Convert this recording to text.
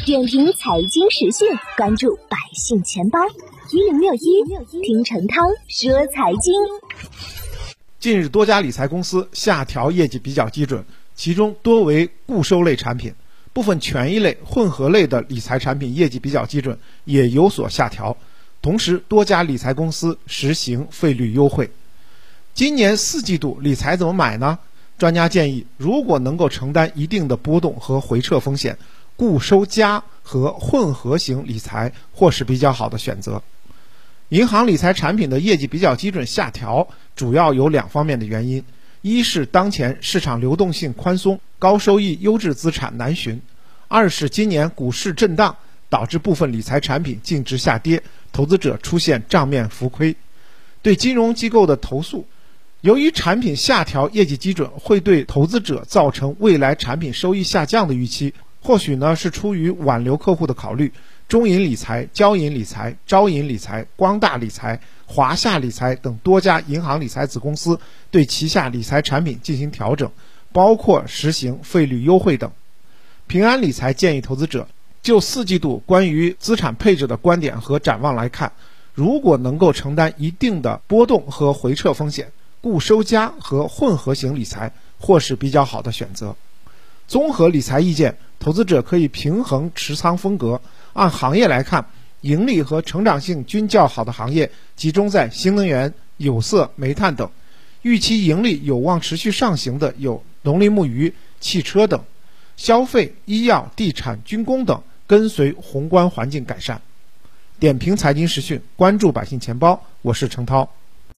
点评财经时讯，关注百姓钱包一零六一，听陈涛说财经。近日，多家理财公司下调业绩比较基准，其中多为固收类产品，部分权益类、混合类的理财产品业绩比较基准也有所下调。同时，多家理财公司实行费率优惠。今年四季度理财怎么买呢？专家建议，如果能够承担一定的波动和回撤风险，固收加和混合型理财或是比较好的选择。银行理财产品的业绩比较基准下调，主要有两方面的原因：一是当前市场流动性宽松，高收益优质资产难寻；二是今年股市震荡，导致部分理财产品净值下跌，投资者出现账面浮亏。对金融机构的投诉。由于产品下调业绩基准，会对投资者造成未来产品收益下降的预期。或许呢是出于挽留客户的考虑，中银理财、交银理财、招银理财、光大理财、华夏理财等多家银行理财子公司对旗下理财产品进行调整，包括实行费率优惠等。平安理财建议投资者就四季度关于资产配置的观点和展望来看，如果能够承担一定的波动和回撤风险。固收加和混合型理财或是比较好的选择。综合理财意见，投资者可以平衡持仓风格。按行业来看，盈利和成长性均较好的行业集中在新能源、有色、煤炭等；预期盈利有望持续上行的有农林牧渔、汽车等；消费、医药、地产、军工等跟随宏观环境改善。点评财经时讯，关注百姓钱包，我是程涛。